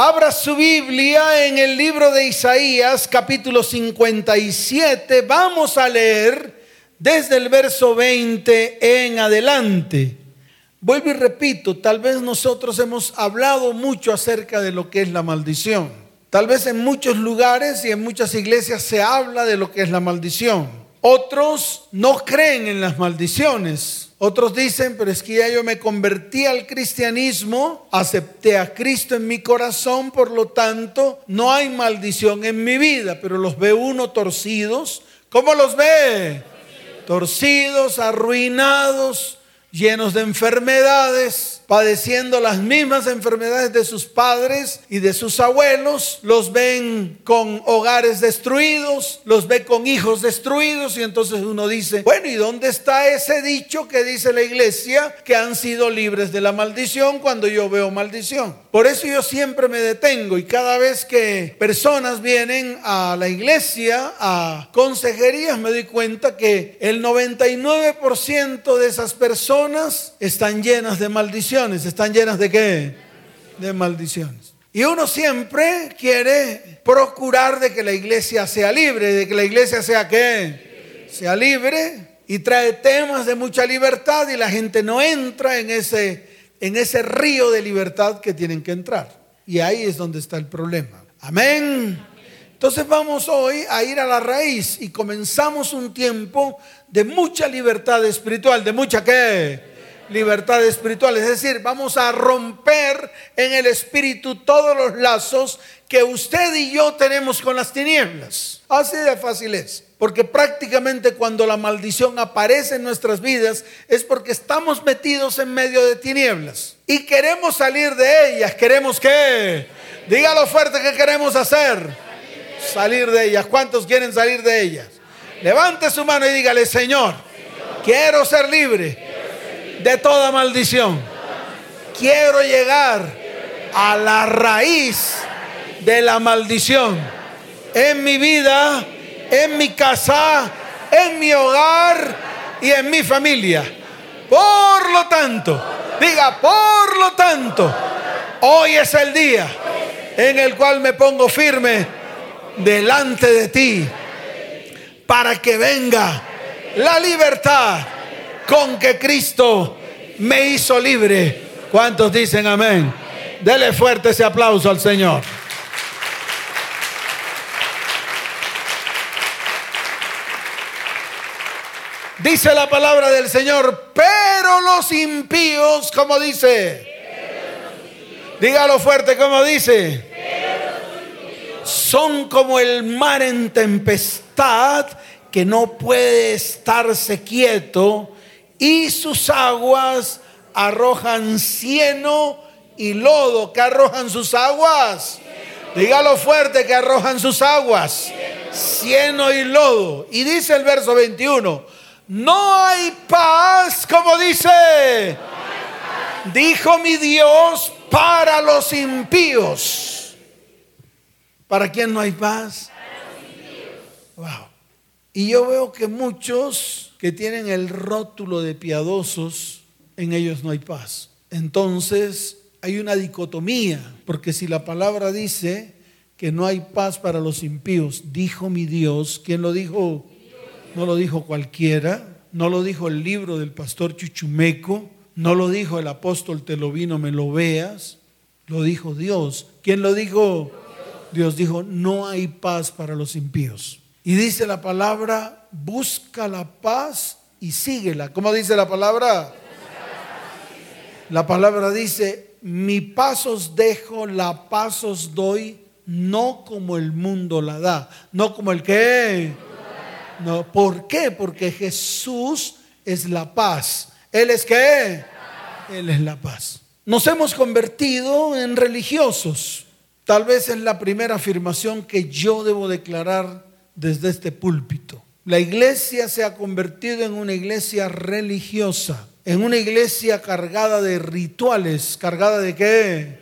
Abra su Biblia en el libro de Isaías, capítulo 57. Vamos a leer desde el verso 20 en adelante. Vuelvo y repito, tal vez nosotros hemos hablado mucho acerca de lo que es la maldición. Tal vez en muchos lugares y en muchas iglesias se habla de lo que es la maldición. Otros no creen en las maldiciones. Otros dicen, pero es que ya yo me convertí al cristianismo, acepté a Cristo en mi corazón, por lo tanto, no hay maldición en mi vida, pero los ve uno torcidos. ¿Cómo los ve? Torcidos, arruinados, llenos de enfermedades padeciendo las mismas enfermedades de sus padres y de sus abuelos, los ven con hogares destruidos, los ve con hijos destruidos y entonces uno dice, bueno, ¿y dónde está ese dicho que dice la iglesia que han sido libres de la maldición cuando yo veo maldición? Por eso yo siempre me detengo y cada vez que personas vienen a la iglesia, a consejerías, me doy cuenta que el 99% de esas personas están llenas de maldición están llenas de qué? De maldiciones. Y uno siempre quiere procurar de que la iglesia sea libre, de que la iglesia sea qué? Sea libre y trae temas de mucha libertad y la gente no entra en ese, en ese río de libertad que tienen que entrar. Y ahí es donde está el problema. Amén. Entonces vamos hoy a ir a la raíz y comenzamos un tiempo de mucha libertad espiritual, de mucha qué? Libertad espiritual. Es decir, vamos a romper en el espíritu todos los lazos que usted y yo tenemos con las tinieblas. Así de fácil es. Porque prácticamente cuando la maldición aparece en nuestras vidas es porque estamos metidos en medio de tinieblas. Y queremos salir de ellas. ¿Queremos qué? Dígalo fuerte que queremos hacer. Salir de ellas. ¿Cuántos quieren salir de ellas? Levante su mano y dígale, Señor, quiero ser libre de toda maldición. Quiero llegar a la raíz de la maldición en mi vida, en mi casa, en mi hogar y en mi familia. Por lo tanto, diga, por lo tanto, hoy es el día en el cual me pongo firme delante de ti para que venga la libertad con que Cristo me hizo libre. ¿Cuántos dicen amén? Dele fuerte ese aplauso al Señor. Dice la palabra del Señor, pero los impíos, como dice, dígalo fuerte, como dice, son como el mar en tempestad que no puede estarse quieto y sus aguas arrojan cieno y lodo. ¿Qué arrojan sus aguas? Dígalo fuerte que arrojan sus aguas. Cieno y lodo. Y dice el verso 21, no hay paz, como dice. Dijo mi Dios para los impíos. ¿Para quién no hay paz? Wow. Y yo veo que muchos que tienen el rótulo de piadosos, en ellos no hay paz. Entonces hay una dicotomía, porque si la palabra dice que no hay paz para los impíos, dijo mi Dios, ¿quién lo dijo? No lo dijo cualquiera, no lo dijo el libro del pastor Chuchumeco, no lo dijo el apóstol Te lo vino, me lo veas, lo dijo Dios. ¿Quién lo dijo? Dios dijo, no hay paz para los impíos. Y dice la palabra, busca la paz y síguela. ¿Cómo dice la palabra? La palabra dice, mi paz os dejo, la paz os doy, no como el mundo la da. No como el que... No, ¿Por qué? Porque Jesús es la paz. ¿Él es qué? Él es la paz. Nos hemos convertido en religiosos. Tal vez es la primera afirmación que yo debo declarar desde este púlpito. La iglesia se ha convertido en una iglesia religiosa, en una iglesia cargada de rituales. ¿Cargada de qué?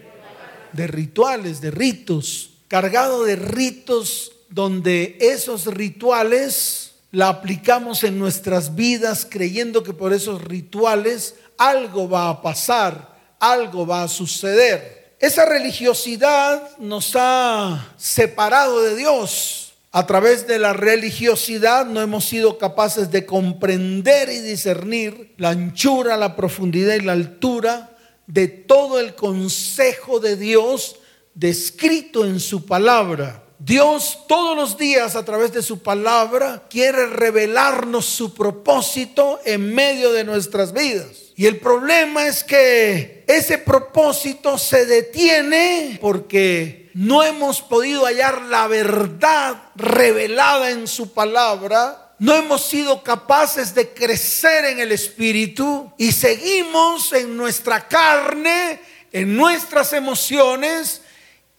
De rituales, de ritos. Cargado de ritos donde esos rituales la aplicamos en nuestras vidas creyendo que por esos rituales algo va a pasar, algo va a suceder. esa religiosidad nos ha separado de Dios. A través de la religiosidad no hemos sido capaces de comprender y discernir la anchura, la profundidad y la altura de todo el consejo de Dios descrito en su palabra. Dios todos los días a través de su palabra quiere revelarnos su propósito en medio de nuestras vidas. Y el problema es que ese propósito se detiene porque no hemos podido hallar la verdad revelada en su palabra, no hemos sido capaces de crecer en el Espíritu y seguimos en nuestra carne, en nuestras emociones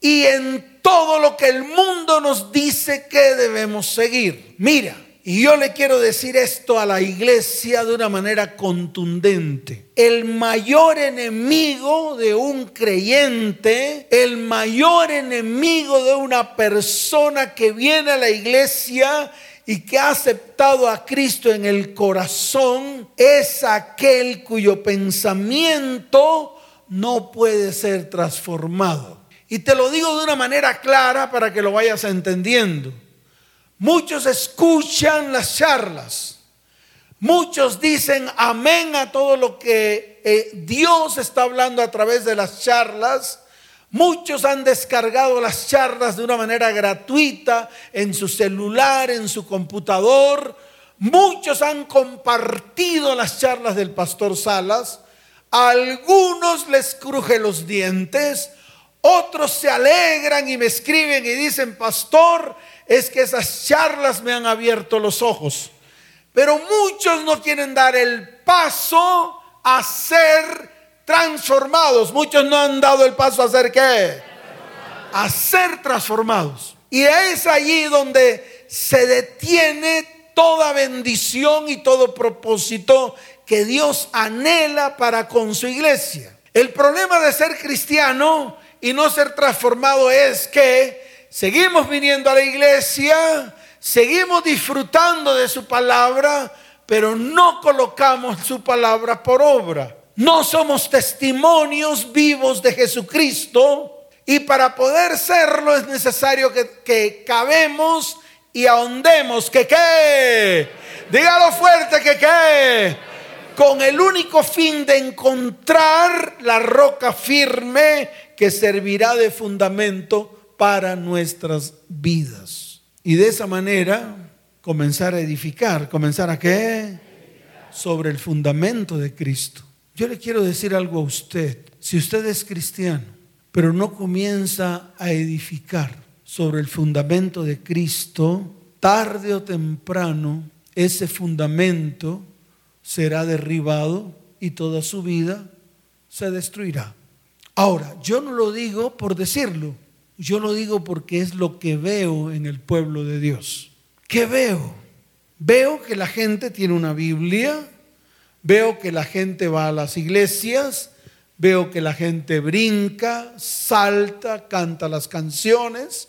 y en todo lo que el mundo nos dice que debemos seguir. Mira, y yo le quiero decir esto a la iglesia de una manera contundente. El mayor enemigo de un creyente, el mayor enemigo de una persona que viene a la iglesia y que ha aceptado a Cristo en el corazón, es aquel cuyo pensamiento no puede ser transformado. Y te lo digo de una manera clara para que lo vayas entendiendo. Muchos escuchan las charlas. Muchos dicen amén a todo lo que eh, Dios está hablando a través de las charlas. Muchos han descargado las charlas de una manera gratuita en su celular, en su computador. Muchos han compartido las charlas del pastor Salas. A algunos les cruje los dientes. Otros se alegran y me escriben y dicen, pastor, es que esas charlas me han abierto los ojos. Pero muchos no quieren dar el paso a ser transformados. Muchos no han dado el paso a ser qué? A ser transformados. Y es allí donde se detiene toda bendición y todo propósito que Dios anhela para con su iglesia. El problema de ser cristiano y no ser transformado es que seguimos viniendo a la iglesia, seguimos disfrutando de su palabra, pero no colocamos su palabra por obra. No somos testimonios vivos de Jesucristo y para poder serlo es necesario que, que cabemos y ahondemos. ¿Que qué? Dígalo fuerte que qué. Con el único fin de encontrar la roca firme que servirá de fundamento para nuestras vidas. Y de esa manera comenzar a edificar, comenzar a qué? Sobre el fundamento de Cristo. Yo le quiero decir algo a usted. Si usted es cristiano, pero no comienza a edificar sobre el fundamento de Cristo, tarde o temprano ese fundamento será derribado y toda su vida se destruirá. Ahora, yo no lo digo por decirlo, yo lo digo porque es lo que veo en el pueblo de Dios. ¿Qué veo? Veo que la gente tiene una Biblia, veo que la gente va a las iglesias, veo que la gente brinca, salta, canta las canciones,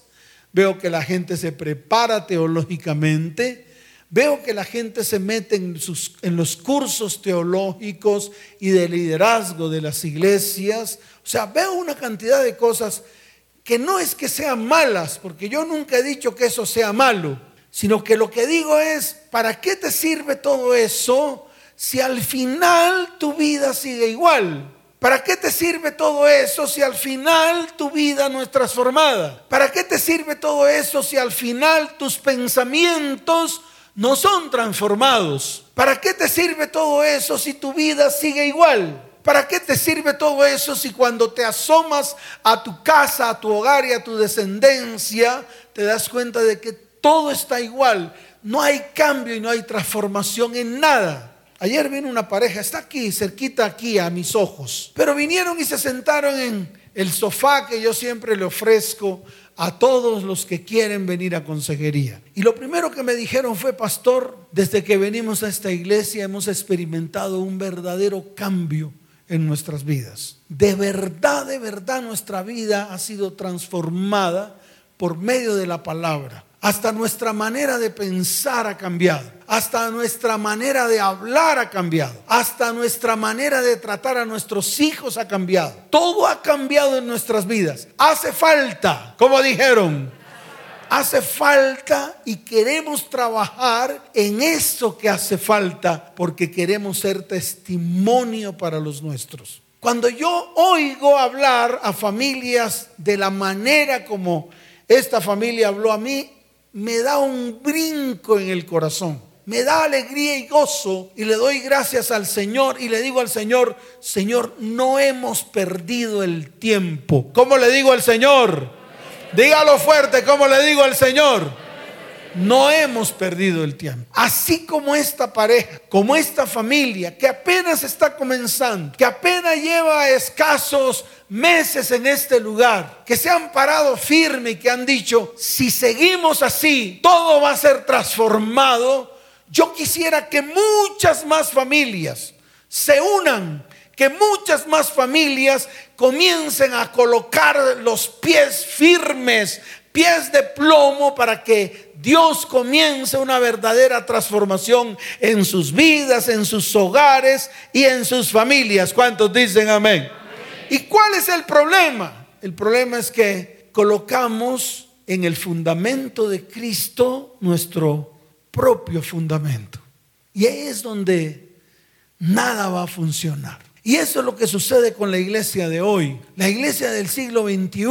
veo que la gente se prepara teológicamente, veo que la gente se mete en, los cursos teológicos y de liderazgo de las iglesias. O sea, veo una cantidad de cosas que no es que sean malas, porque yo nunca he dicho que eso sea malo, sino que lo que digo es, ¿para qué te sirve todo eso si al final tu vida sigue igual? ¿Para qué te sirve todo eso si al final tu vida no es transformada? ¿Para qué te sirve todo eso si al final tus pensamientos no son transformados? ¿Para qué te sirve todo eso si tu vida sigue igual? ¿Para qué te sirve todo eso si cuando te asomas a tu casa, a tu hogar y a tu descendencia, te das cuenta de que todo está igual? No hay cambio y no hay transformación en nada. Ayer vino una pareja, está aquí, cerquita aquí a mis ojos, pero vinieron y se sentaron en el sofá que yo siempre le ofrezco a todos los que quieren venir a consejería. Y lo primero que me dijeron fue, pastor, desde que venimos a esta iglesia hemos experimentado un verdadero cambio en nuestras vidas. De verdad, de verdad nuestra vida ha sido transformada por medio de la palabra. Hasta nuestra manera de pensar ha cambiado. Hasta nuestra manera de hablar ha cambiado. Hasta nuestra manera de tratar a nuestros hijos ha cambiado. Todo ha cambiado en nuestras vidas. Hace falta, como dijeron, hace falta y queremos trabajar en eso que hace falta porque queremos ser testimonio para los nuestros. Cuando yo oigo hablar a familias de la manera como esta familia habló a mí, me da un brinco en el corazón. Me da alegría y gozo y le doy gracias al Señor y le digo al Señor, Señor, no hemos perdido el tiempo. ¿Cómo le digo al Señor? Dígalo fuerte, ¿cómo le digo al Señor? No hemos perdido el tiempo. Así como esta pareja, como esta familia que apenas está comenzando, que apenas lleva escasos meses en este lugar, que se han parado firme y que han dicho, si seguimos así, todo va a ser transformado. Yo quisiera que muchas más familias se unan, que muchas más familias comiencen a colocar los pies firmes, pies de plomo para que Dios comience una verdadera transformación en sus vidas, en sus hogares y en sus familias. ¿Cuántos dicen amén? ¿Y cuál es el problema? El problema es que colocamos en el fundamento de Cristo nuestro propio fundamento. Y ahí es donde nada va a funcionar. Y eso es lo que sucede con la iglesia de hoy. La iglesia del siglo XXI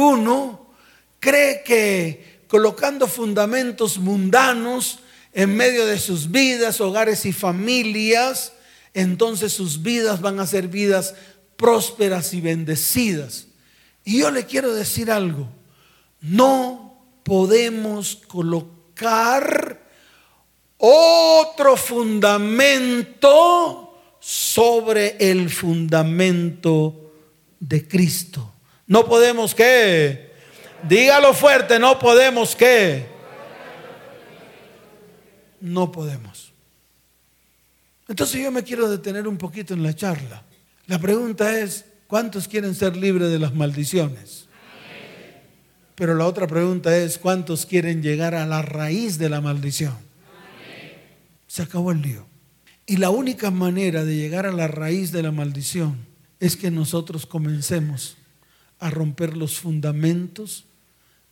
cree que colocando fundamentos mundanos en medio de sus vidas, hogares y familias, entonces sus vidas van a ser vidas prósperas y bendecidas. Y yo le quiero decir algo, no podemos colocar otro fundamento sobre el fundamento de Cristo. No podemos que, dígalo fuerte, no podemos que, no podemos. Entonces yo me quiero detener un poquito en la charla. La pregunta es, ¿cuántos quieren ser libres de las maldiciones? Pero la otra pregunta es, ¿cuántos quieren llegar a la raíz de la maldición? Se acabó el lío. Y la única manera de llegar a la raíz de la maldición es que nosotros comencemos a romper los fundamentos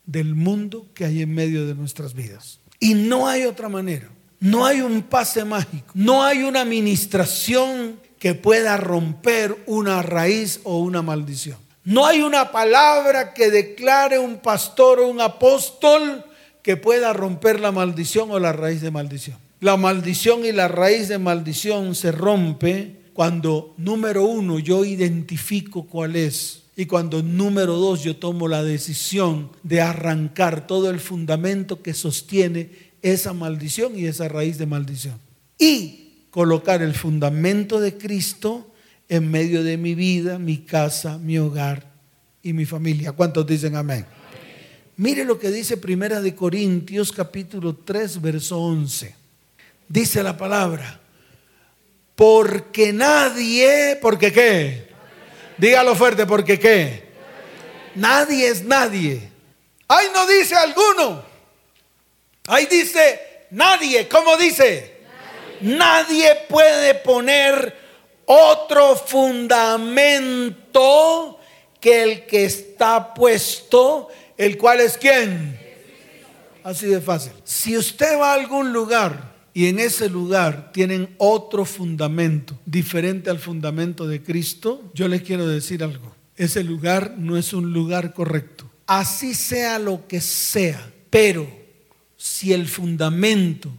del mundo que hay en medio de nuestras vidas. Y no hay otra manera. No hay un pase mágico. No hay una administración que pueda romper una raíz o una maldición. No hay una palabra que declare un pastor o un apóstol que pueda romper la maldición o la raíz de maldición. La maldición y la raíz de maldición se rompe cuando, número uno, yo identifico cuál es. Y cuando, número dos, yo tomo la decisión de arrancar todo el fundamento que sostiene esa maldición y esa raíz de maldición. Y colocar el fundamento de Cristo en medio de mi vida, mi casa, mi hogar y mi familia. ¿Cuántos dicen amén? Mire lo que dice Primera de Corintios capítulo 3 verso 11 dice la palabra, porque nadie, porque qué, dígalo fuerte, porque qué, nadie es nadie. Ahí no dice alguno, ahí dice nadie, ¿cómo dice? Nadie, puede poner otro fundamento que el que está puesto, el cual es quién. Así de fácil. Si usted va a algún lugar y en ese lugar tienen otro fundamento diferente al fundamento de Cristo, yo les quiero decir algo. Ese lugar no es un lugar correcto. Así sea lo que sea, pero si el fundamento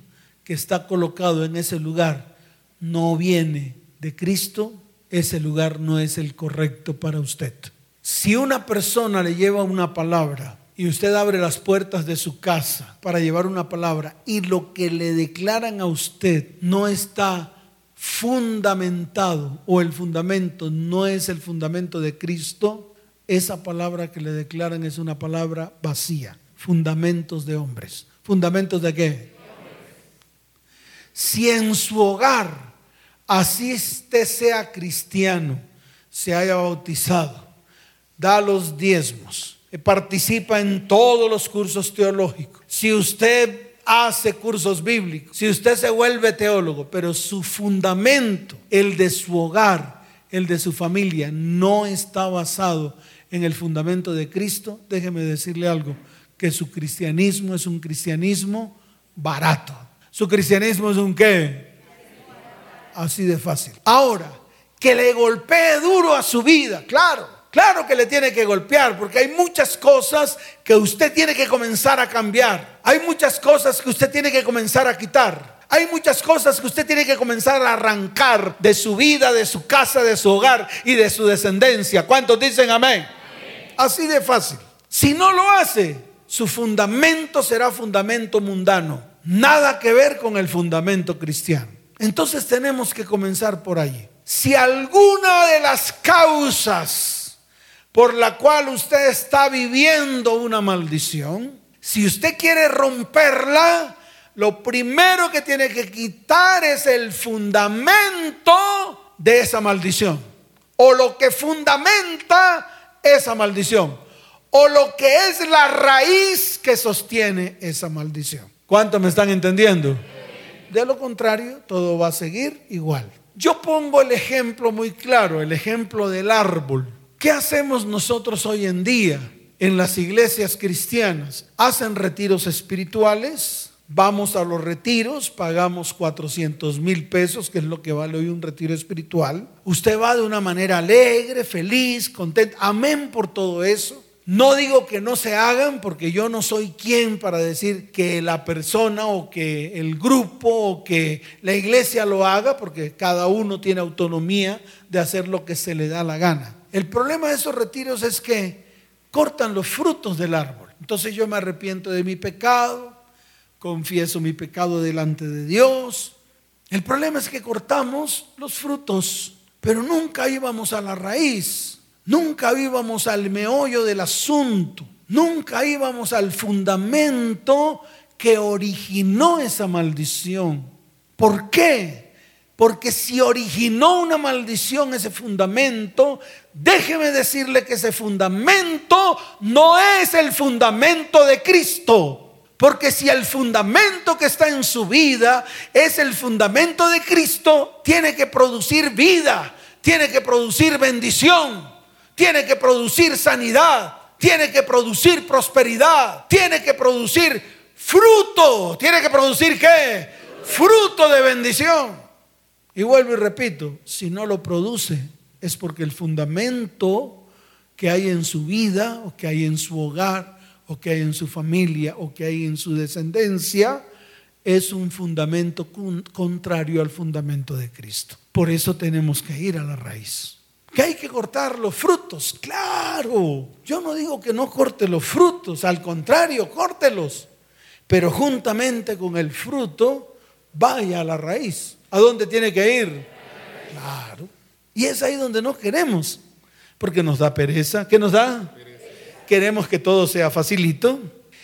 que está colocado en ese lugar no viene de Cristo, ese lugar no es el correcto para usted. Si una persona le lleva una palabra y usted abre las puertas de su casa para llevar una palabra y lo que le declaran a usted no está fundamentado o el fundamento no es el fundamento de Cristo, esa palabra que le declaran es una palabra vacía. Fundamentos de hombres. ¿Fundamentos de qué? Si en su hogar, así sea cristiano, se haya bautizado, da los diezmos, participa en todos los cursos teológicos, si usted hace cursos bíblicos, si usted se vuelve teólogo, pero su fundamento, el de su hogar, el de su familia, no está basado en el fundamento de Cristo, déjeme decirle algo, que su cristianismo es un cristianismo barato. Su cristianismo es un qué? Así de fácil. Ahora, que le golpee duro a su vida, claro. Claro que le tiene que golpear porque hay muchas cosas que usted tiene que comenzar a cambiar. Hay muchas cosas que usted tiene que comenzar a quitar. Hay muchas cosas que usted tiene que comenzar a arrancar de su vida, de su casa, de su hogar y de su descendencia. ¿Cuántos dicen amén? Así de fácil. Si no lo hace, su fundamento será fundamento mundano. Nada que ver con el fundamento cristiano. Entonces tenemos que comenzar por allí. Si alguna de las causas por la cual usted está viviendo una maldición, si usted quiere romperla, lo primero que tiene que quitar es el fundamento de esa maldición. O lo que fundamenta esa maldición o lo que es la raíz que sostiene esa maldición. ¿Cuánto me están entendiendo? De lo contrario, todo va a seguir igual. Yo pongo el ejemplo muy claro, el ejemplo del árbol. ¿Qué hacemos nosotros hoy en día en las iglesias cristianas? Hacen retiros espirituales, vamos a los retiros, pagamos 400 mil pesos, que es lo que vale hoy un retiro espiritual. Usted va de una manera alegre, feliz, contenta. Amén por todo eso. No digo que no se hagan porque yo no soy quien para decir que la persona o que el grupo o que la iglesia lo haga porque cada uno tiene autonomía de hacer lo que se le da la gana. El problema de esos retiros es que cortan los frutos del árbol. Entonces yo me arrepiento de mi pecado, confieso mi pecado delante de Dios. El problema es que cortamos los frutos, pero nunca íbamos a la raíz. Nunca íbamos al meollo del asunto, nunca íbamos al fundamento que originó esa maldición. ¿Por qué? Porque si originó una maldición ese fundamento, déjeme decirle que ese fundamento no es el fundamento de Cristo. Porque si el fundamento que está en su vida es el fundamento de Cristo, tiene que producir vida, tiene que producir bendición tiene que producir sanidad, tiene que producir prosperidad, tiene que producir fruto, tiene que producir qué? Fruto de bendición. Y vuelvo y repito, si no lo produce es porque el fundamento que hay en su vida o que hay en su hogar o que hay en su familia o que hay en su descendencia es un fundamento contrario al fundamento de Cristo. Por eso tenemos que ir a la raíz que hay que cortar los frutos. Claro, yo no digo que no corte los frutos, al contrario, córtelos. Pero juntamente con el fruto, vaya a la raíz. ¿A dónde tiene que ir? Claro. Y es ahí donde no queremos, porque nos da pereza. ¿Qué nos da? Queremos que todo sea facilito.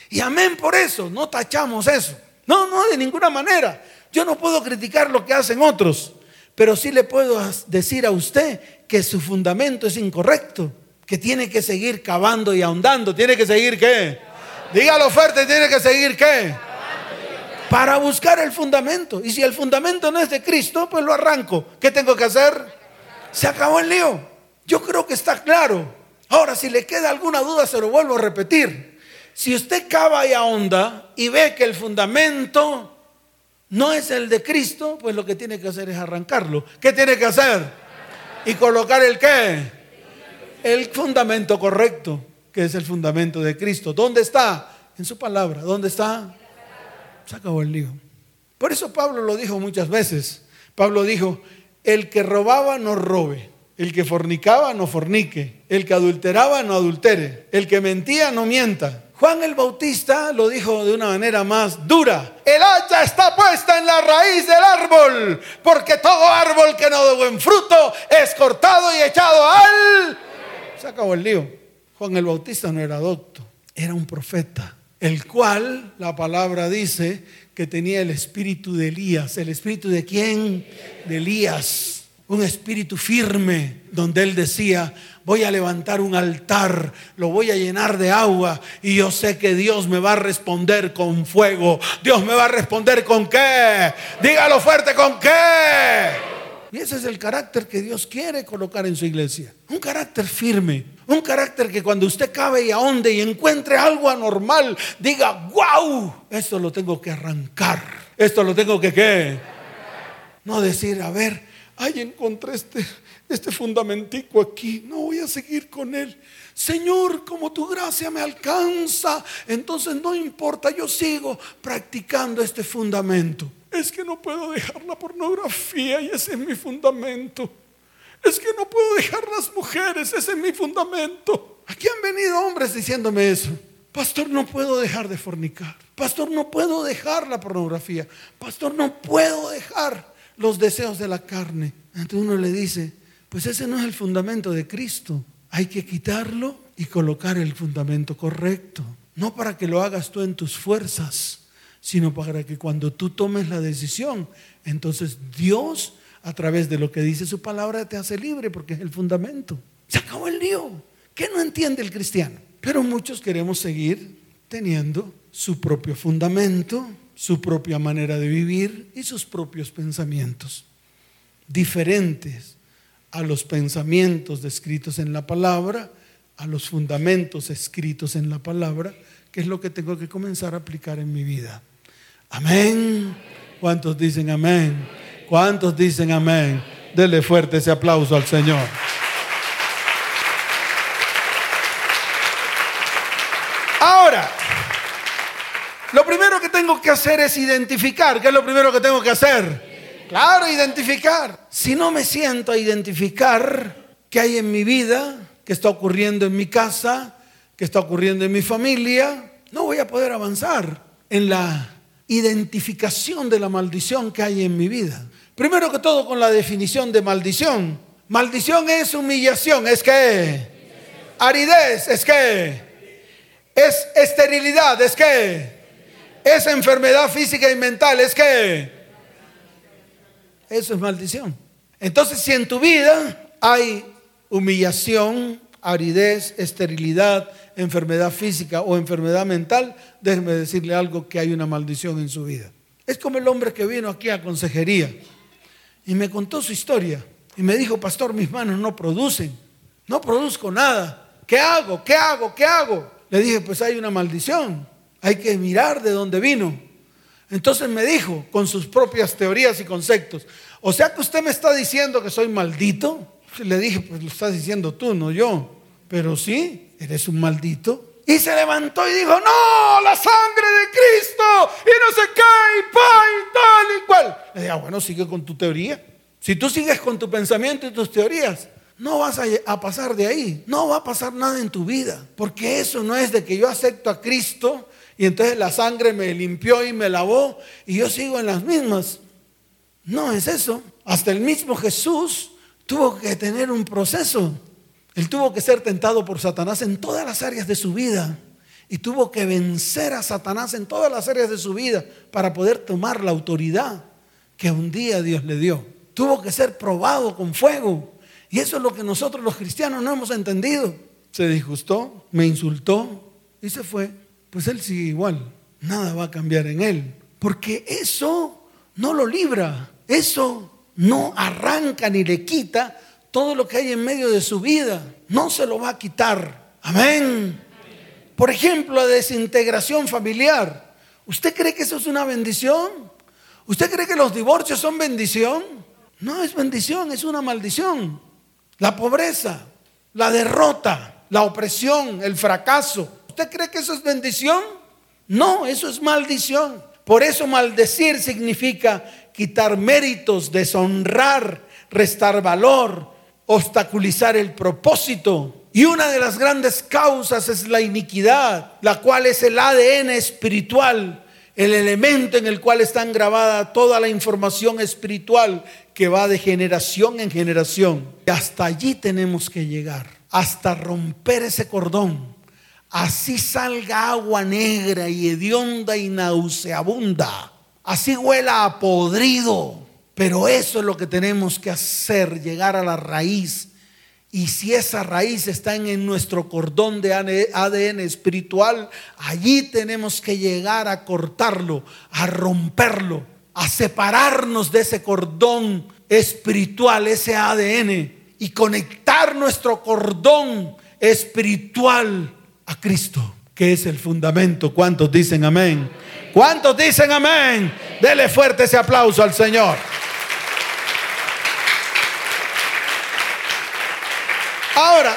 Y amén por eso, no tachamos eso. No, no, de ninguna manera. Yo no puedo criticar lo que hacen otros, pero sí le puedo decir a usted que su fundamento es incorrecto, que tiene que seguir cavando y ahondando. ¿Tiene que seguir qué? Dígalo fuerte, tiene que seguir qué? Para buscar el fundamento. Y si el fundamento no es de Cristo, pues lo arranco. ¿Qué tengo que hacer? Se acabó el lío. Yo creo que está claro. Ahora, si le queda alguna duda, se lo vuelvo a repetir. Si usted cava y ahonda y ve que el fundamento no es el de Cristo, pues lo que tiene que hacer es arrancarlo. ¿Qué tiene que hacer? y colocar el qué? El fundamento correcto, que es el fundamento de Cristo. ¿Dónde está? En su palabra. ¿Dónde está? Se acabó el lío. Por eso Pablo lo dijo muchas veces. Pablo dijo, el que robaba no robe, el que fornicaba no fornique, el que adulteraba no adultere, el que mentía no mienta, Juan el Bautista lo dijo de una manera más dura. El hacha está puesta en la raíz del árbol, porque todo árbol que no da buen fruto es cortado y echado al... Se acabó el lío. Juan el Bautista no era docto, era un profeta, el cual la palabra dice que tenía el espíritu de Elías. ¿El espíritu de quién? De Elías. un espíritu firme, donde él decía, voy a levantar un altar, lo voy a llenar de agua y yo sé que Dios me va a responder con fuego. Dios me va a responder con qué. Dígalo fuerte, con qué. Y ese es el carácter que Dios quiere colocar en su iglesia. Un carácter firme. Un carácter que cuando usted cabe y ahonde y encuentre algo anormal, diga, wow, esto lo tengo que arrancar. Esto lo tengo que qué. No decir, a ver, ay, encontré este, este fundamentico aquí, no voy a seguir con él. Señor, como tu gracia me alcanza, entonces no importa, yo sigo practicando este fundamento. Es que no puedo dejar la pornografía y ese es mi fundamento. Es que no puedo dejar las mujeres, ese es mi fundamento. Aquí han venido hombres diciéndome eso. Pastor, no puedo dejar de fornicar. Pastor, no puedo dejar la pornografía. Pastor, no puedo dejar los deseos de la carne. Entonces uno le dice, pues ese no es el fundamento de Cristo. Hay que quitarlo y colocar el fundamento correcto. No para que lo hagas tú en tus fuerzas, sino para que cuando tú tomes la decisión, entonces Dios, a través de lo que dice su palabra, te hace libre porque es el fundamento. Se acabó el lío. ¿Qué no entiende el cristiano? Pero muchos queremos seguir teniendo su propio fundamento, su propia manera de vivir y sus propios pensamientos, diferentes a los pensamientos descritos en la palabra, a los fundamentos escritos en la palabra, que es lo que tengo que comenzar a aplicar en mi vida. Amén. ¿Cuántos dicen amén? ¿Cuántos dicen amén? Dele fuerte ese aplauso al Señor. Ahora, lo primero que tengo que hacer es identificar. ¿Qué es lo primero que tengo que hacer? Claro, identificar. Si no me siento a identificar qué hay en mi vida, qué está ocurriendo en mi casa, qué está ocurriendo en mi familia, no voy a poder avanzar en la identificación de la maldición que hay en mi vida. Primero que todo con la definición de maldición. Maldición es humillación, es que aridez, es que es esterilidad, es que esa enfermedad física y mental es que eso es maldición. Entonces, si en tu vida hay humillación, aridez, esterilidad, enfermedad física o enfermedad mental, déjeme decirle algo que hay una maldición en su vida. Es como el hombre que vino aquí a consejería y me contó su historia y me dijo, pastor, mis manos no producen, no produzco nada. ¿Qué hago? ¿Qué hago? ¿Qué hago? Le dije, pues hay una maldición hay que mirar de dónde vino. Entonces me dijo, con sus propias teorías y conceptos, o sea que usted me está diciendo que soy maldito. Le dije, pues lo estás diciendo tú, no yo. Pero sí, eres un maldito. Y se levantó y dijo, no, la sangre de Cristo. Y no sé qué, y tal y cual. Le dije, ah, bueno, sigue con tu teoría. Si tú sigues con tu pensamiento y tus teorías, no vas a, a, pasar de ahí. No va a pasar nada en tu vida. Porque eso no es de que yo acepto a Cristo y entonces la sangre me limpió y me lavó y yo sigo en las mismas. No es eso. Hasta el mismo Jesús tuvo que tener un proceso. Él tuvo que ser tentado por Satanás en todas las áreas de su vida. Y tuvo que vencer a Satanás en todas las áreas de su vida para poder tomar la autoridad que un día Dios le dio. Tuvo que ser probado con fuego. Y eso es lo que nosotros los cristianos no hemos entendido. Se disgustó, me insultó y se fue pues él sigue igual. Nada va a cambiar en él. Porque eso no lo libra. Eso no arranca ni le quita todo lo que hay en medio de su vida. No se lo va a quitar. Amén. Por ejemplo, la desintegración familiar. ¿Usted cree que eso es una bendición? ¿Usted cree que los divorcios son bendición? No es bendición, es una maldición. La pobreza, la derrota, la opresión, el fracaso, ¿Usted cree que eso es bendición? No, eso es maldición. Por eso maldecir significa quitar méritos, deshonrar, restar valor, obstaculizar el propósito. Y una de las grandes causas es la iniquidad, la cual es el ADN espiritual, el elemento en el cual está grabada toda la información espiritual que va de generación en generación. Y hasta allí tenemos que llegar, hasta romper ese cordón así salga agua negra y hedionda y nauseabunda, así huela a podrido, Pero eso es lo que tenemos que hacer, llegar a la raíz. Y si esa raíz está en, nuestro cordón de ADN espiritual, allí tenemos que llegar a cortarlo, a romperlo, a separarnos de ese cordón espiritual, ese ADN, y conectar nuestro cordón espiritual a Cristo, que es el fundamento. ¿Cuántos dicen amén? ¿Cuántos dicen amén? Dele fuerte ese aplauso al Señor. Ahora,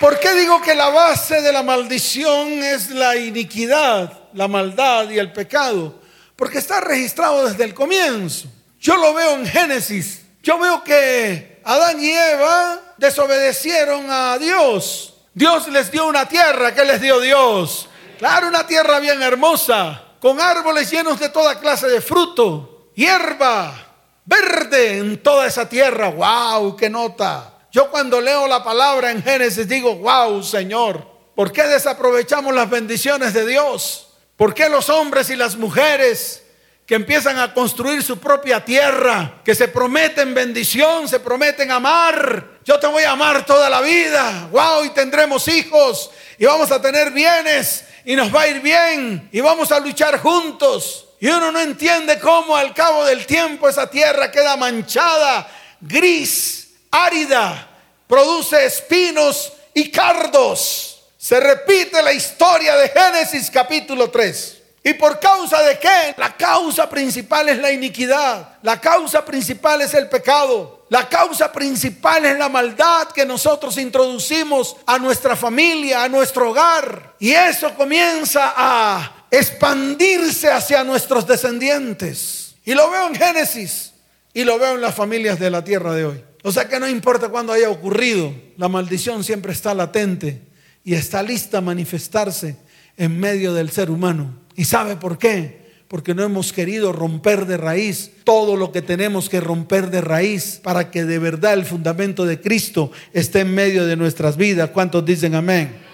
¿por qué digo que la base de la maldición es la iniquidad, la maldad y el pecado? Porque está registrado desde el comienzo. Yo lo veo en Génesis. Yo veo que Adán y Eva desobedecieron a Dios. Dios les dio una tierra. ¿Qué les dio Dios? Claro, una tierra bien hermosa, con árboles llenos de toda clase de fruto, hierba verde en toda esa tierra. ¡Wow! ¡Qué nota! Yo cuando leo la palabra en Génesis digo, wow, Señor, ¿por qué desaprovechamos las bendiciones de Dios? ¿Por qué los hombres y las mujeres que empiezan a construir su propia tierra, que se prometen bendición, se prometen amar? Yo te voy a amar toda la vida, wow, y tendremos hijos, y vamos a tener bienes, y nos va a ir bien, y vamos a luchar juntos. Y uno no entiende cómo al cabo del tiempo esa tierra queda manchada, gris, árida, produce espinos y cardos. Se repite la historia de Génesis capítulo 3. ¿Y por causa de qué? La causa principal es la iniquidad. La causa principal es el pecado. La causa principal es la maldad que nosotros introducimos a nuestra familia, a nuestro hogar. Y eso comienza a expandirse hacia nuestros descendientes. Y lo veo en Génesis y lo veo en las familias de la tierra de hoy. O sea que no importa cuándo haya ocurrido, la maldición siempre está latente y está lista a manifestarse en medio del ser humano. ¿Y sabe por qué? Porque no hemos querido romper de raíz todo lo que tenemos que romper de raíz para que de verdad el fundamento de Cristo esté en medio de nuestras vidas. ¿Cuántos dicen amén?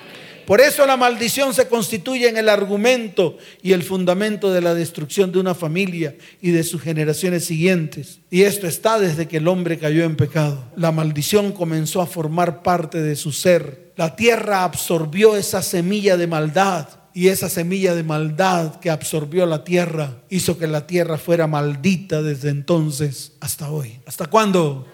Por eso la maldición se constituye en el argumento y el fundamento de la destrucción de una familia y de sus generaciones siguientes. Y esto está desde que el hombre cayó en pecado. La maldición comenzó a formar parte de su ser. La tierra absorbió esa semilla de maldad y esa semilla de maldad que absorbió la tierra hizo que la tierra fuera maldita desde entonces hasta hoy. ¿Hasta cuándo?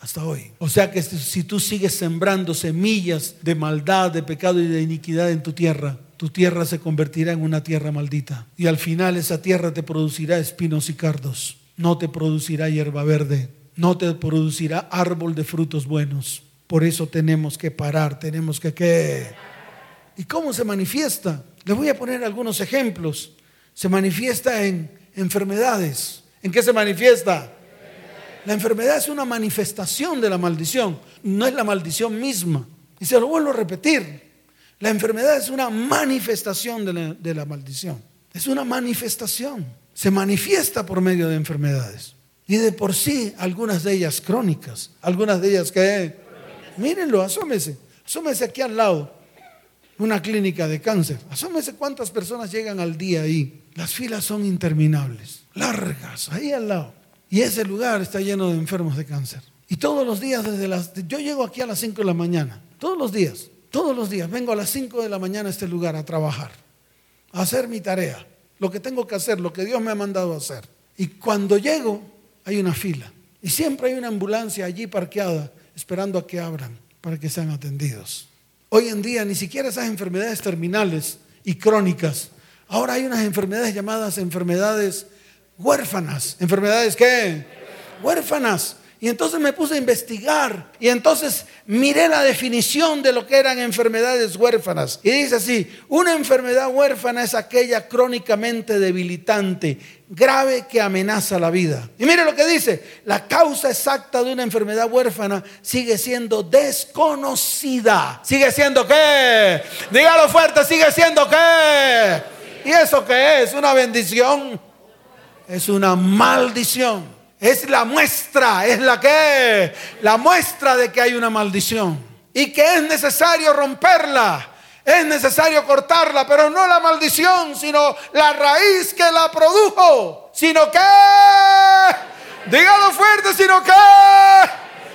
hasta hoy. O sea que si tú sigues sembrando semillas de maldad, de pecado y de iniquidad en tu tierra, tu tierra se convertirá en una tierra maldita. Y al final esa tierra te producirá espinos y cardos. No te producirá hierba verde. No te producirá árbol de frutos buenos. Por eso tenemos que parar, tenemos que qué. ¿Y cómo se manifiesta? Les voy a poner algunos ejemplos. Se manifiesta en enfermedades. ¿En qué se manifiesta? La enfermedad es una manifestación de la maldición, no es la maldición misma. Y se lo vuelvo a repetir. La enfermedad es una manifestación de la, maldición. Es una manifestación. Se manifiesta por medio de enfermedades. Y de por sí, algunas de ellas crónicas. Algunas de ellas que... Mírenlo, asómese. Asómese aquí al lado. Una clínica de cáncer. Asómese cuántas personas llegan al día ahí. Las filas son interminables. Largas, ahí al lado. Y ese lugar está lleno de enfermos de cáncer. Y todos los días, desde las. Yo llego aquí a las 5 de la mañana. Todos los días. Todos los días. Vengo a las 5 de la mañana a este lugar a trabajar. A hacer mi tarea. Lo que tengo que hacer, lo que Dios me ha mandado hacer. Y cuando llego, hay una fila. Y siempre hay una ambulancia allí parqueada esperando a que abran para que sean atendidos. Hoy en día ni siquiera esas enfermedades terminales y crónicas. Ahora hay unas enfermedades llamadas enfermedades huérfanas. ¿Enfermedades qué? Huérfanas. Y entonces me puse a investigar y entonces miré la definición de lo que eran enfermedades huérfanas. Y dice así, una enfermedad huérfana es aquella crónicamente debilitante, grave que amenaza la vida. Y mire lo que dice, la causa exacta de una enfermedad huérfana sigue siendo desconocida. ¿Sigue siendo qué? Dígalo fuerte, sigue siendo qué? ¿Y eso qué es? ¿Una bendición? es una maldición. Es la muestra, es la que, la muestra de que hay una maldición y que es necesario romperla. Es necesario cortarla, pero no la maldición, sino la raíz que la produjo. Sino que, dígalo fuerte, sino que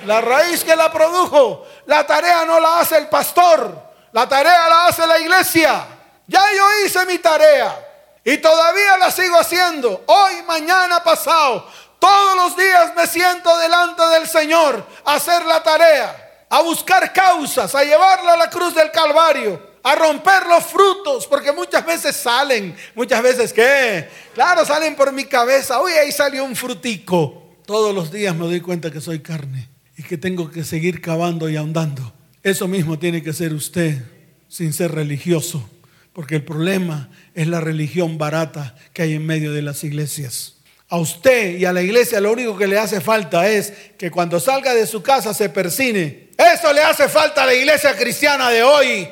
la raíz que la produjo. La tarea no la hace el pastor, la tarea la hace la iglesia. Ya yo hice mi tarea y todavía la sigo haciendo. Hoy, mañana, pasado. Todos los días me siento delante del Señor a hacer la tarea, a buscar causas, a llevarla a la cruz del Calvario a romper los frutos, porque muchas veces salen, muchas veces ¿qué? Claro, salen por mi cabeza, uy, ahí salió un frutico. Todos los días me doy cuenta que soy carne y que tengo que seguir cavando y ahondando. Eso mismo tiene que ser usted sin ser religioso, porque el problema es la religión barata que hay en medio de las iglesias. A usted y a la iglesia lo único que le hace falta es que cuando salga de su casa se persine. Eso le hace falta a la iglesia cristiana de hoy.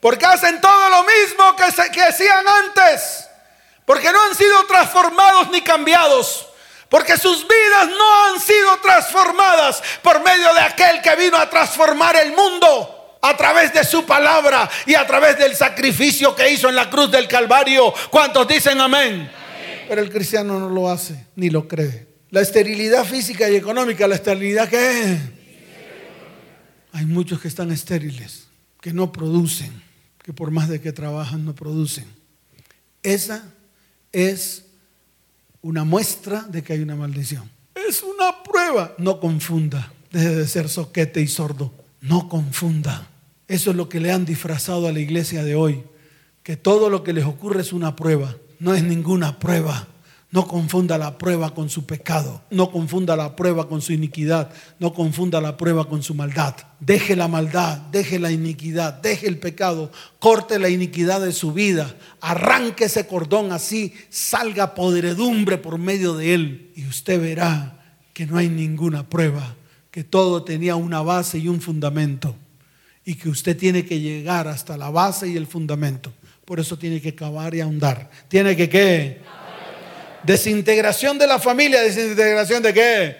Porque hacen todo lo mismo que, que hacían antes. Porque no han sido transformados ni cambiados. Porque sus vidas no han sido transformadas por medio de aquel que vino a transformar el mundo a través de su palabra y a través del sacrificio que hizo en la cruz del Calvario. ¿Cuántos dicen amén? Pero el cristiano no lo hace ni lo cree. La esterilidad física y económica, la esterilidad que es. Hay muchos que están estériles, que no producen, que por más de que trabajan no producen. Esa es una muestra de que hay una maldición. Es una prueba. No confunda. Deje de ser soquete y sordo. No confunda. Eso es lo que le han disfrazado a la iglesia de hoy. Que todo lo que les ocurre es una prueba. No es ninguna prueba. No confunda la prueba con su pecado. No confunda la prueba con su iniquidad. No confunda la prueba con su maldad. Deje la maldad, deje la iniquidad, deje el pecado, corte la iniquidad de su vida. Arranque ese cordón así, salga podredumbre por medio de él. Y usted verá que no hay ninguna prueba, que todo tenía una base y un fundamento. Y que usted tiene que llegar hasta la base y el fundamento. Por eso tiene que cavar y ahondar. Tiene que qué? Desintegración de la familia, desintegración de qué?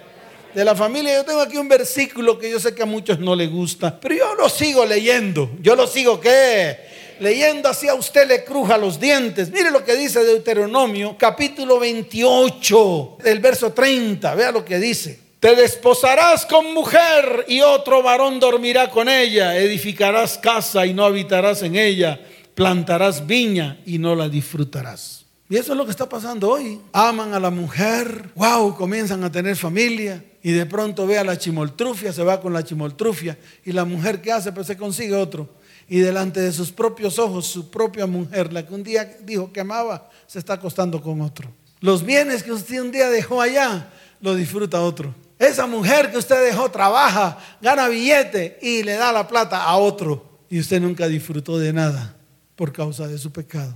De la familia. Yo tengo aquí un versículo que yo sé que a muchos no les gusta, pero yo lo sigo leyendo. Yo lo sigo qué? Leyendo así a usted le cruja los dientes. Mire lo que dice Deuteronomio, capítulo 28, del verso 30. Vea lo que dice. Te desposarás con mujer y otro varón dormirá con ella. Edificarás casa y no habitarás en ella. Plantarás viña y no la disfrutarás. Y eso es lo que está pasando hoy. Aman a la mujer, wow, comienzan a tener familia y de pronto ve a la chimoltrufia, se va con la chimoltrufia y la mujer que hace, pues se consigue otro. Y delante de sus propios ojos, su propia mujer, la que un día dijo que amaba, se está acostando con otro. Los bienes que usted un día dejó allá, lo disfruta otro. Esa mujer que usted dejó trabaja, gana billete y le da la plata a otro. Y usted nunca disfrutó de nada por causa de su pecado.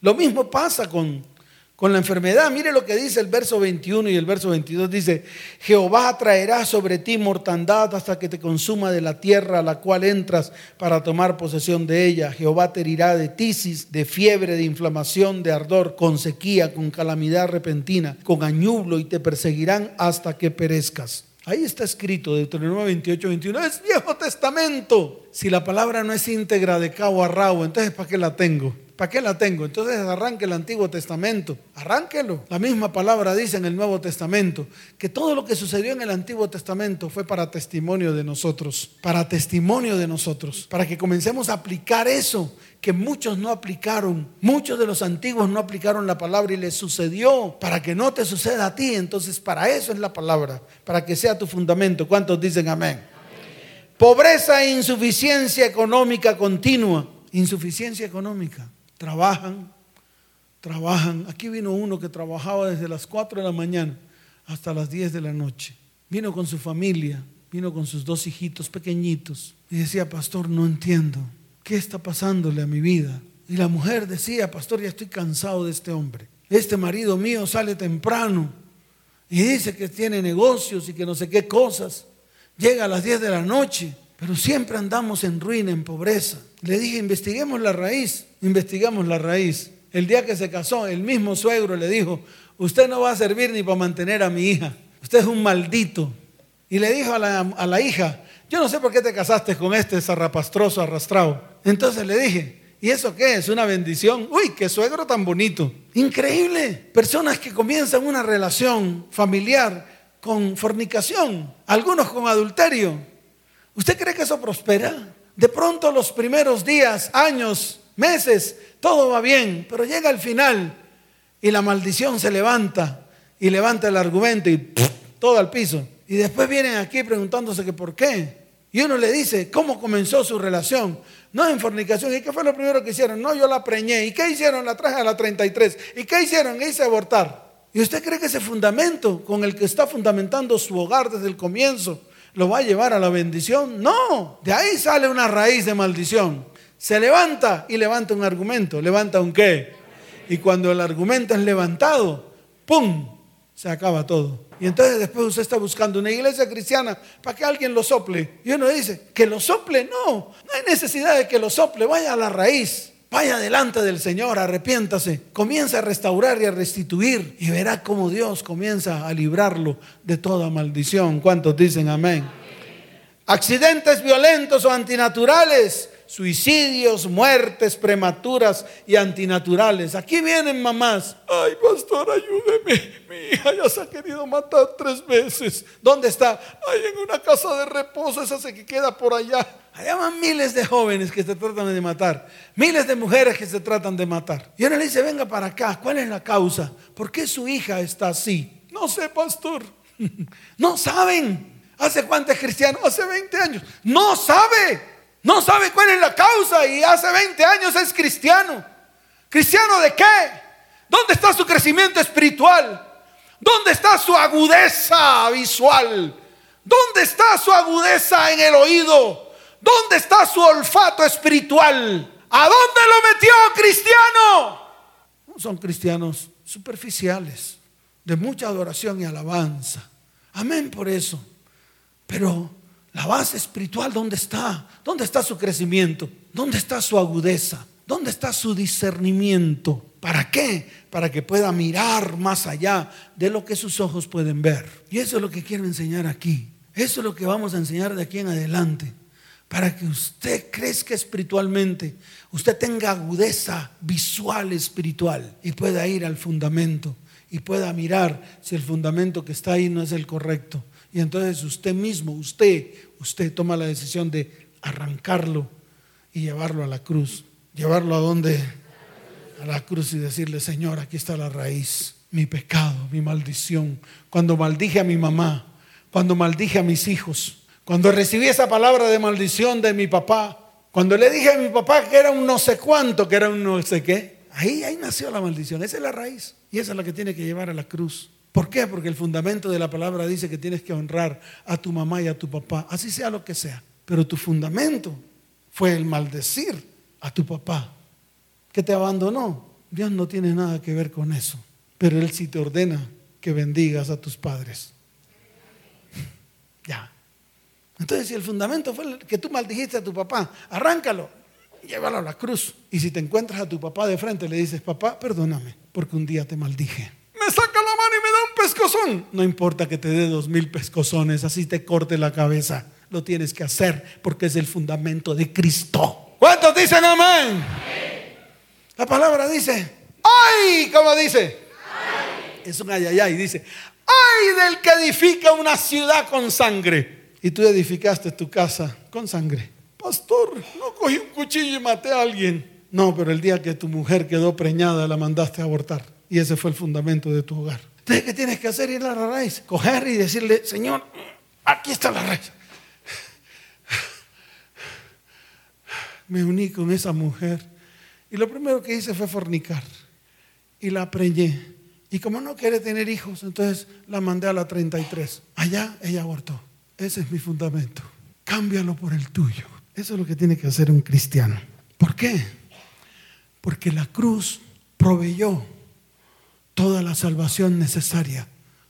Lo mismo pasa con, con la enfermedad. Mire lo que dice el verso 21 y el verso 22. Dice, Jehová traerá sobre ti mortandad hasta que te consuma de la tierra a la cual entras para tomar posesión de ella. Jehová te herirá de tisis, de fiebre, de inflamación, de ardor, con sequía, con calamidad repentina, con añublo y te perseguirán hasta que perezcas. Ahí está escrito, Deuteronomio 28, 21. Es Viejo Testamento. Si la palabra no es íntegra de cabo a rabo, entonces ¿para qué la tengo? ¿Para qué la tengo? Entonces arranque el Antiguo Testamento. Arránquelo. La misma palabra dice en el Nuevo Testamento que todo lo que sucedió en el Antiguo Testamento fue para testimonio de nosotros. Para testimonio de nosotros. Para que comencemos a aplicar eso que muchos no aplicaron. Muchos de los antiguos no aplicaron la palabra y les sucedió. Para que no te suceda a ti. Entonces para eso es la palabra. Para que sea tu fundamento. ¿Cuántos dicen amén? Pobreza e insuficiencia económica continua. Insuficiencia económica trabajan, trabajan. Aquí vino uno que trabajaba desde las 4 de la mañana hasta las 10 de la noche. Vino con su familia, vino con sus dos hijitos pequeñitos. Y decía, pastor, no entiendo. ¿Qué está pasándole a mi vida? Y la mujer decía, pastor, ya estoy cansado de este hombre. Este marido mío sale temprano y dice que tiene negocios y que no sé qué cosas. Llega a las 10 de la noche, pero siempre andamos en ruina, en pobreza. Le dije, investiguemos la raíz investigamos la raíz. El día que se casó, el mismo suegro le dijo, usted no va a servir ni para mantener a mi hija, usted es un maldito. Y le dijo a la, hija, yo no sé por qué te casaste con este zarrapastroso arrastrado. Entonces le dije, ¿Y eso qué es? Una bendición. Uy, qué suegro tan bonito. Increíble. Personas que comienzan una relación familiar con fornicación, algunos con adulterio. ¿Usted cree que eso prospera? De pronto los primeros días, años, meses, todo va bien, pero llega el final y la maldición se levanta y levanta el argumento y todo al piso. Y después vienen aquí preguntándose que por qué. Y uno le dice, ¿cómo comenzó su relación? No en fornicación. ¿Y qué fue lo primero que hicieron? No, yo la preñé. ¿Y qué hicieron? La traje a la 33. ¿Y qué hicieron? Hice abortar. ¿Y usted cree que ese fundamento con el que está fundamentando su hogar desde el comienzo lo va a llevar a la bendición? No, de ahí sale una raíz de maldición. Se levanta y levanta un argumento. ¿Levanta un qué? Y cuando el argumento es levantado, ¡pum! Se acaba todo. Y entonces después usted está buscando una iglesia cristiana para que alguien lo sople. Y uno dice, que lo sople, no, no hay necesidad de que lo sople, vaya a la raíz. Vaya delante del Señor, arrepiéntase, comienza a restaurar y a restituir y verá cómo Dios comienza a librarlo de toda maldición. ¿Cuántos dicen amén? Accidentes violentos o antinaturales suicidios, muertes prematuras y antinaturales. Aquí vienen mamás. Ay, pastor, ayúdeme. Mi hija ya se ha querido matar tres veces. ¿Dónde está? Ay, en una casa de reposo, esa se que queda por allá. Allá van miles de jóvenes que se tratan de matar, miles de mujeres que se tratan de matar. Y uno le dice, venga para acá, ¿cuál es la causa? ¿Por qué su hija está así? No sé, pastor. No saben. ¿Hace cuánto es cristiano? Hace 20 años. No sabe. No sabe cuál es la causa y hace 20 años es cristiano. ¿Cristiano de qué? ¿Dónde está su crecimiento espiritual? ¿Dónde está su agudeza visual? ¿Dónde está su agudeza en el oído? ¿Dónde está su olfato espiritual? ¿A dónde lo metió cristiano? No son cristianos superficiales, de mucha adoración y alabanza. Amén por eso. Pero la base espiritual, ¿dónde está? ¿Dónde está su crecimiento? ¿Dónde está su agudeza? ¿Dónde está su discernimiento? ¿Para qué? Para que pueda mirar más allá de lo que sus ojos pueden ver. Y eso es lo que quiero enseñar aquí. Eso es lo que vamos a enseñar de aquí en adelante. Para que usted crezca espiritualmente, usted tenga agudeza visual espiritual y pueda ir al fundamento y pueda mirar si el fundamento que está ahí no es el correcto. Y entonces usted mismo, usted, usted toma la decisión de arrancarlo y llevarlo a la cruz. Llevarlo a donde? A la cruz y decirle, Señor, aquí está la raíz, mi pecado, mi maldición. Cuando maldije a mi mamá, cuando maldije a mis hijos, cuando recibí esa palabra de maldición de mi papá, cuando le dije a mi papá que era un no sé cuánto, que era un no sé qué, ahí, ahí nació la maldición. Esa es la raíz y esa es la que tiene que llevar a la cruz. ¿Por qué? Porque el fundamento de la palabra dice que tienes que honrar a tu mamá y a tu papá, así sea lo que sea. Pero tu fundamento fue el maldecir a tu papá, que te abandonó. Dios no tiene nada que ver con eso, pero Él sí te ordena que bendigas a tus padres. Ya. Entonces, si el fundamento fue que tú maldijiste a tu papá, arráncalo, llévalo a la cruz. Y si te encuentras a tu papá de frente, le dices, papá, perdóname, porque un día te maldije. Me saca la mano y me da un pescozón. No importa que te dé dos mil pescozones, así te corte la cabeza. Lo tienes que hacer porque es el fundamento de Cristo. ¿Cuántos dicen amén? La palabra dice, ¡ay! ¿Cómo dice? Es un ayayay, dice, ¡ay del que edifica una ciudad con sangre! Y tú edificaste tu casa con sangre. Pastor, no cogí un cuchillo y maté a alguien. No, pero el día que tu mujer quedó preñada la mandaste a abortar. Y ese fue el fundamento de tu hogar. Entonces, ¿qué tienes que hacer? Ir a la raíz, coger y decirle, Señor, aquí está la raíz. Me uní con esa mujer y lo primero que hice fue fornicar y la preñé. Y como no quiere tener hijos, entonces la mandé a la 33. Allá ella abortó. Ese es mi fundamento. Cámbialo por el tuyo. Eso es lo que tiene que hacer un cristiano. ¿Por qué? Porque la cruz proveyó toda la salvación necesaria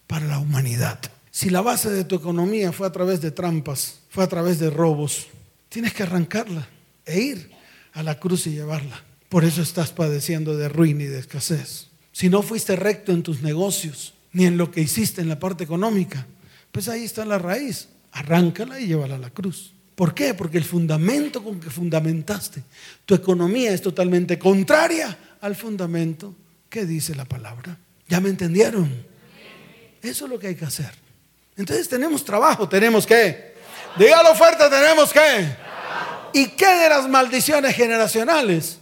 para la humanidad. Si la base de tu economía fue a través de trampas, fue a través de robos, tienes que arrancarla e ir a la cruz y llevarla. Por eso estás padeciendo de ruina y de escasez. Si no fuiste recto en tus negocios, ni en lo que hiciste en la parte económica, pues ahí está la raíz. Arráncala y llévala a la cruz. ¿Por qué? Porque el fundamento con que fundamentaste tu economía es totalmente contraria al fundamento que dice la palabra. ¿Ya me entendieron? Eso es lo que hay que hacer. Entonces tenemos trabajo, tenemos que. Dígalo fuerte, tenemos que. ¿Y qué de las maldiciones generacionales?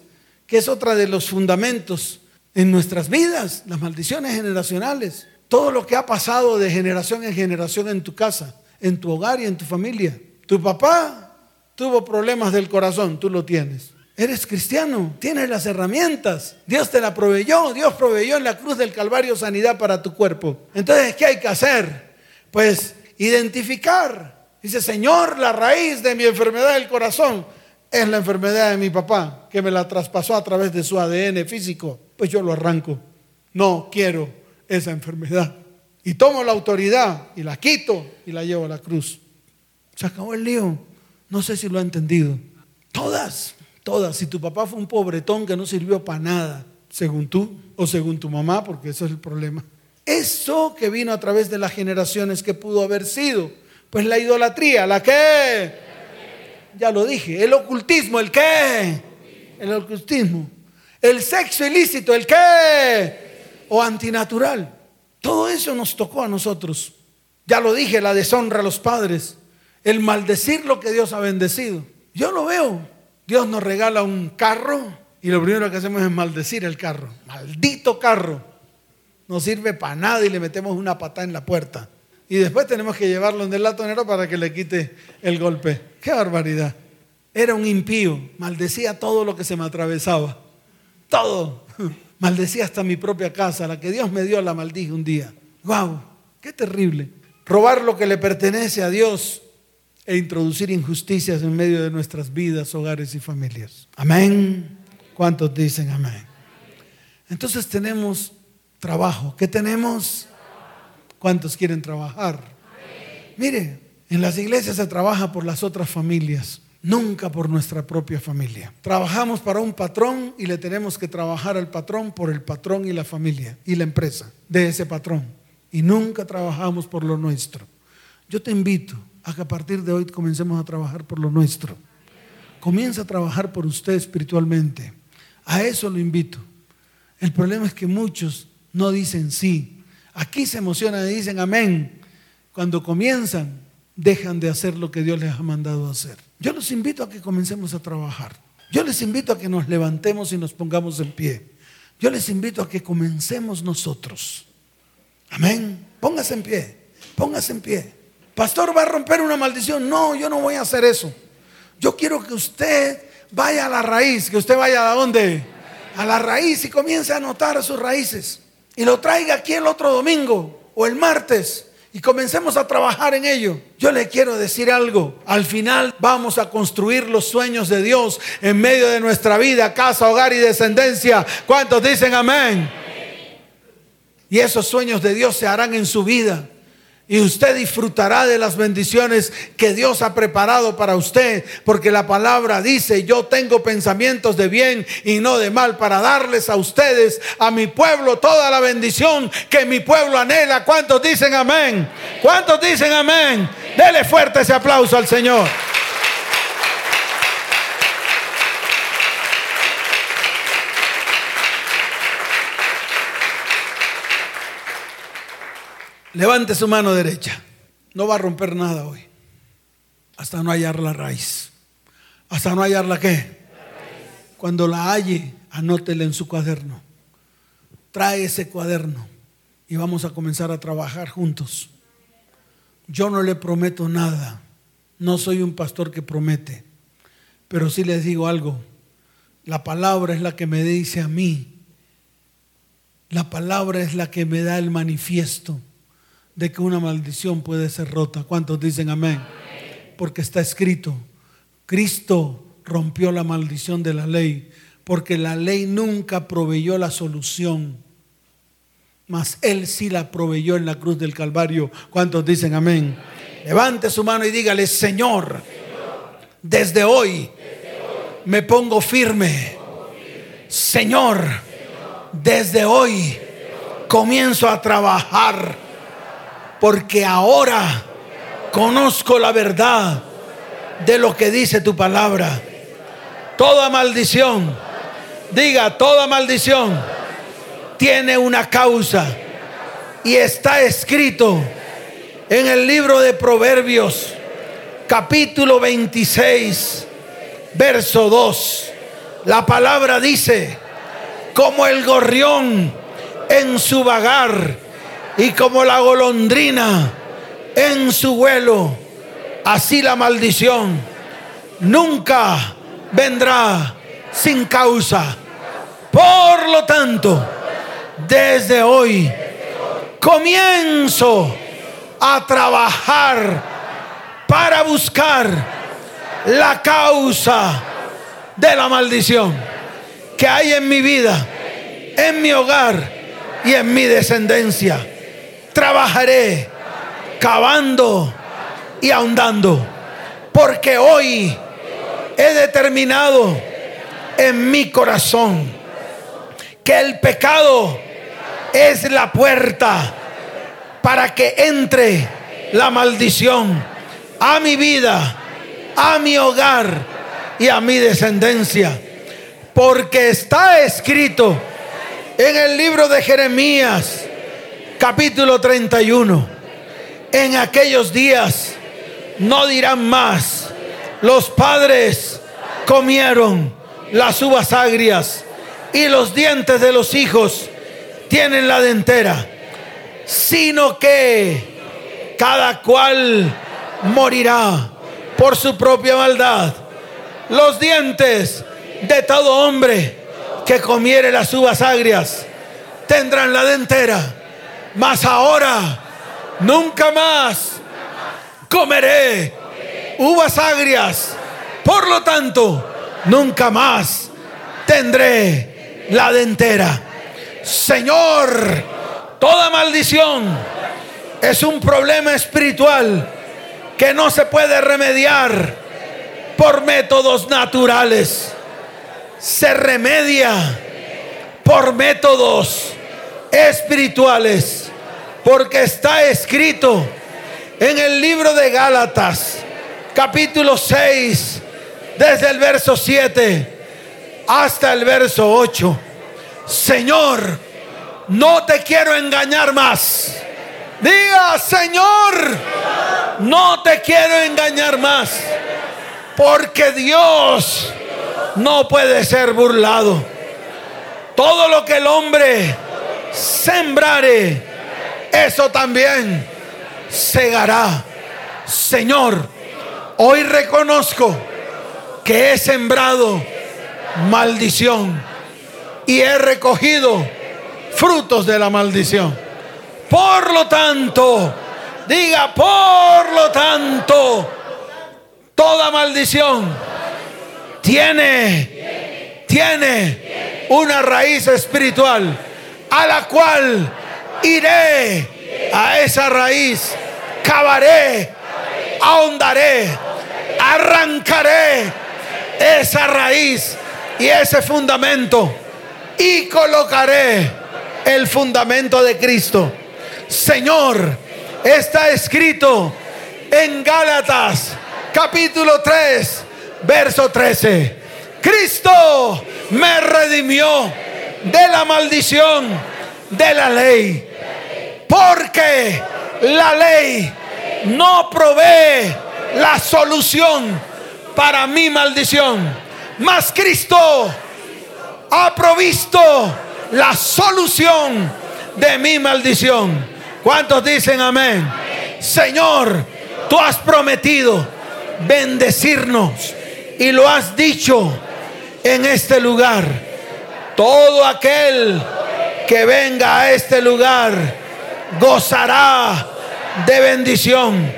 Que es otra de los fundamentos en nuestras vidas, las maldiciones generacionales. Todo lo que ha pasado de generación en generación en tu casa, en tu hogar y en tu familia. Tu papá tuvo problemas del corazón, tú lo tienes. Eres cristiano, tienes las herramientas. Dios te la proveyó, Dios proveyó en la cruz del Calvario sanidad para tu cuerpo. Entonces, ¿qué hay que hacer? Pues identificar. Dice, Señor, la raíz de mi enfermedad del corazón es la enfermedad de mi papá, que me la traspasó a través de su ADN físico. Pues yo lo arranco. No quiero esa enfermedad. Y tomo la autoridad y la quito y la llevo a la cruz. Se acabó el lío. No sé si lo ha entendido. Todas, todas. Si tu papá fue un pobretón que no sirvió para nada, según tú o según tu mamá, porque eso es el problema. Eso que vino a través de las generaciones que pudo haber sido. Pues la idolatría, ¿la qué? Ya lo dije. El ocultismo, ¿el qué? El ocultismo. El sexo ilícito, ¿el qué? O antinatural. Todo eso nos tocó a nosotros. Ya lo dije, la deshonra a los padres el maldecir lo que Dios ha bendecido. Yo lo veo. Dios nos regala un carro y lo primero que hacemos es maldecir el carro. Maldito carro. No sirve para nada y le metemos una patada en la puerta. Y después tenemos que llevarlo en el latonero para que le quite el golpe. ¡Qué barbaridad! Era un impío. Maldecía todo lo que se me atravesaba. Todo. Maldecía hasta mi propia casa. La que Dios me dio la maldije un día. ¡Wow! ¡Qué terrible! Robar lo que le pertenece a Dios e introducir injusticias en medio de nuestras vidas, hogares y familias. Amén. ¿Cuántos dicen amén? Entonces tenemos trabajo. ¿Qué tenemos? ¿Cuántos quieren trabajar? Mire, en las iglesias se trabaja por las otras familias, nunca por nuestra propia familia. Trabajamos para un patrón y le tenemos que trabajar al patrón por el patrón y la familia y la empresa de ese patrón. Y nunca trabajamos por lo nuestro. Yo te invito a que a partir de hoy comencemos a trabajar por lo nuestro. Comienza a trabajar por usted espiritualmente. A eso lo invito. El problema es que muchos no dicen sí. Aquí se emocionan y dicen amén. Cuando comienzan, dejan de hacer lo que Dios les ha mandado hacer. Yo los invito a que comencemos a trabajar. Yo les invito a que nos levantemos y nos pongamos en pie. Yo les invito a que comencemos nosotros. Amén. Póngase en pie. Póngase en pie. Pastor, va a romper una maldición. No, yo no voy a hacer eso. Yo quiero que usted vaya a la raíz, que usted vaya a dónde? A la raíz y comience a anotar sus raíces. Y lo traiga aquí el otro domingo o el martes y comencemos a trabajar en ello. Yo le quiero decir algo. Al final vamos a construir los sueños de Dios en medio de nuestra vida, casa, hogar y descendencia. ¿Cuántos dicen amén? Y esos sueños de Dios se harán en su vida. Y usted disfrutará de las bendiciones que Dios ha preparado para usted, porque la palabra dice, yo tengo pensamientos de bien y no de mal para darles a ustedes, a mi pueblo, toda la bendición que mi pueblo anhela. ¿Cuántos dicen amén? ¿Cuántos dicen amén? Dele fuerte ese aplauso al Señor. Levante su mano derecha. No va a romper nada hoy. Hasta no hallar la raíz. Hasta no hallar la qué. Cuando la halle, anótela en su cuaderno. Trae ese cuaderno y vamos a comenzar a trabajar juntos. Yo no le prometo nada. No soy un pastor que promete. Pero sí les digo algo. La palabra es la que me dice a mí. La palabra es la que me da el manifiesto de que una maldición puede ser rota. ¿Cuántos dicen amén? Porque está escrito, Cristo rompió la maldición de la ley, porque la ley nunca proveyó la solución, mas Él sí la proveyó en la cruz del Calvario. ¿Cuántos dicen amén? Levante su mano y dígale, Señor, desde hoy me pongo firme. Señor, desde hoy comienzo a trabajar porque ahora conozco la verdad de lo que dice tu palabra. Toda maldición, diga, toda maldición tiene una causa y está escrito en el libro de Proverbios, capítulo 26, verso 2. La palabra dice, como el gorrión en su vagar y como la golondrina en su vuelo, así la maldición nunca vendrá sin causa. Por lo tanto, desde hoy comienzo a trabajar para buscar la causa de la maldición que hay en mi vida, en mi hogar y en mi descendencia. Trabajaré cavando y ahondando, porque hoy he determinado en mi corazón que el pecado es la puerta para que entre la maldición a mi vida, a mi hogar y a mi descendencia. Porque está escrito en el libro de Jeremías, capítulo 31, en aquellos días no dirán más, los padres comieron las uvas agrias y los dientes de los hijos tienen la dentera, sino que cada cual morirá por su propia maldad. Los dientes de todo hombre que comiere las uvas agrias tendrán la dentera, mas ahora nunca más comeré uvas agrias. Por lo tanto, nunca más tendré la dentera. Señor, toda maldición es un problema espiritual que no se puede remediar por métodos naturales. Se remedia por métodos espirituales. Porque está escrito en el libro de Gálatas, capítulo 6, desde el verso 7 hasta el verso 8 Señor, no te quiero engañar más. Diga, Señor, no te quiero engañar más. Porque Dios no puede ser burlado. Todo lo que el hombre sembrare, eso también segará. Señor, hoy reconozco que he sembrado maldición y he recogido frutos de la maldición. Por lo tanto, diga, por lo tanto, toda maldición tiene, tiene una raíz espiritual a la cual iré a esa raíz, cavaré, ahondaré, arrancaré esa raíz y ese fundamento y colocaré el fundamento de Cristo. Señor, está escrito en Gálatas capítulo 3, verso 13. Cristo me redimió de la maldición de la ley. Porque la ley no provee la solución para mi maldición. Mas Cristo ha provisto la solución de mi maldición. ¿Cuántos dicen amén? Señor, tú has prometido bendecirnos y lo has dicho en este lugar. Todo aquel que venga a este lugar gozará de bendición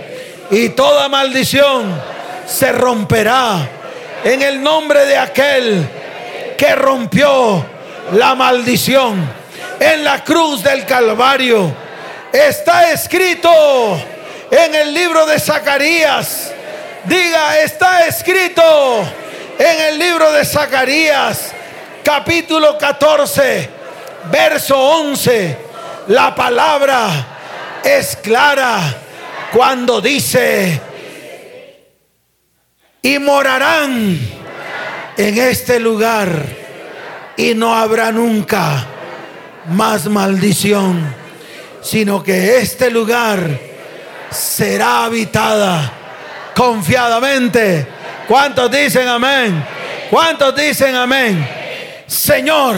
y toda maldición se romperá en el nombre de aquel que rompió la maldición en la cruz del Calvario. Está escrito en el libro de Zacarías. Diga, está escrito en el libro de Zacarías, capítulo 14, verso 11. La palabra es clara cuando dice, y morarán en este lugar y no habrá nunca más maldición, sino que este lugar será habitada confiadamente. ¿Cuántos dicen amén? ¿Cuántos dicen amén? Señor,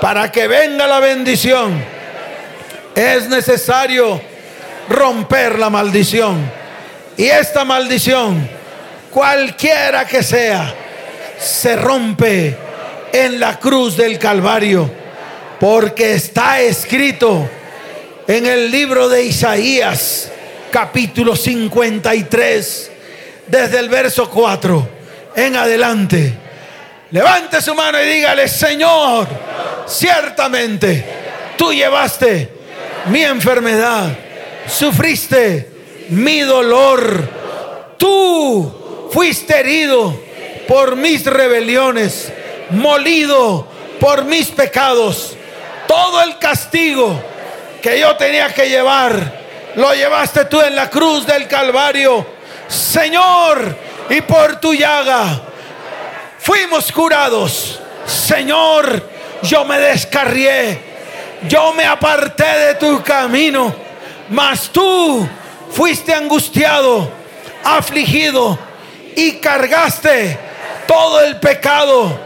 para que venga la bendición, es necesario romper la maldición. Y esta maldición, cualquiera que sea, se rompe en la cruz del Calvario, porque está escrito en el libro de Isaías, capítulo 53, desde el verso 4 en adelante. Levante su mano y dígale, Señor, ciertamente tú llevaste mi enfermedad, sufriste mi dolor, tú fuiste herido por mis rebeliones, molido por mis pecados. Todo el castigo que yo tenía que llevar, lo llevaste tú en la cruz del Calvario. Señor, y por tu llaga fuimos curados. Señor, yo me descarrié, yo me aparté de tu camino, mas tú fuiste angustiado, afligido y cargaste todo el pecado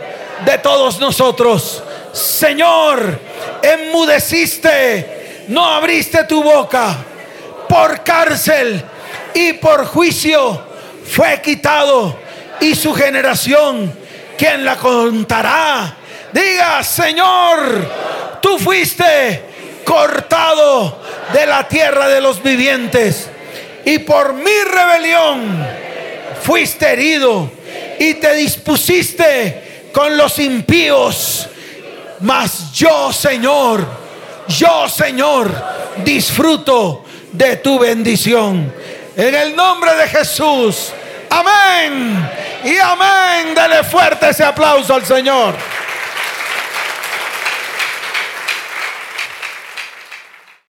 de todos nosotros. Señor, enmudeciste, no abriste tu boca por cárcel y por juicio fue quitado y su generación, ¿quién la contará? Diga, Señor, tú fuiste cortado de la tierra de los vivientes y por mi rebelión fuiste herido y te dispusiste con los impíos. Mas yo, Señor, yo, Señor, disfruto de tu bendición. En el nombre de Jesús. Amén. Y amén. Dele fuerte ese aplauso al Señor.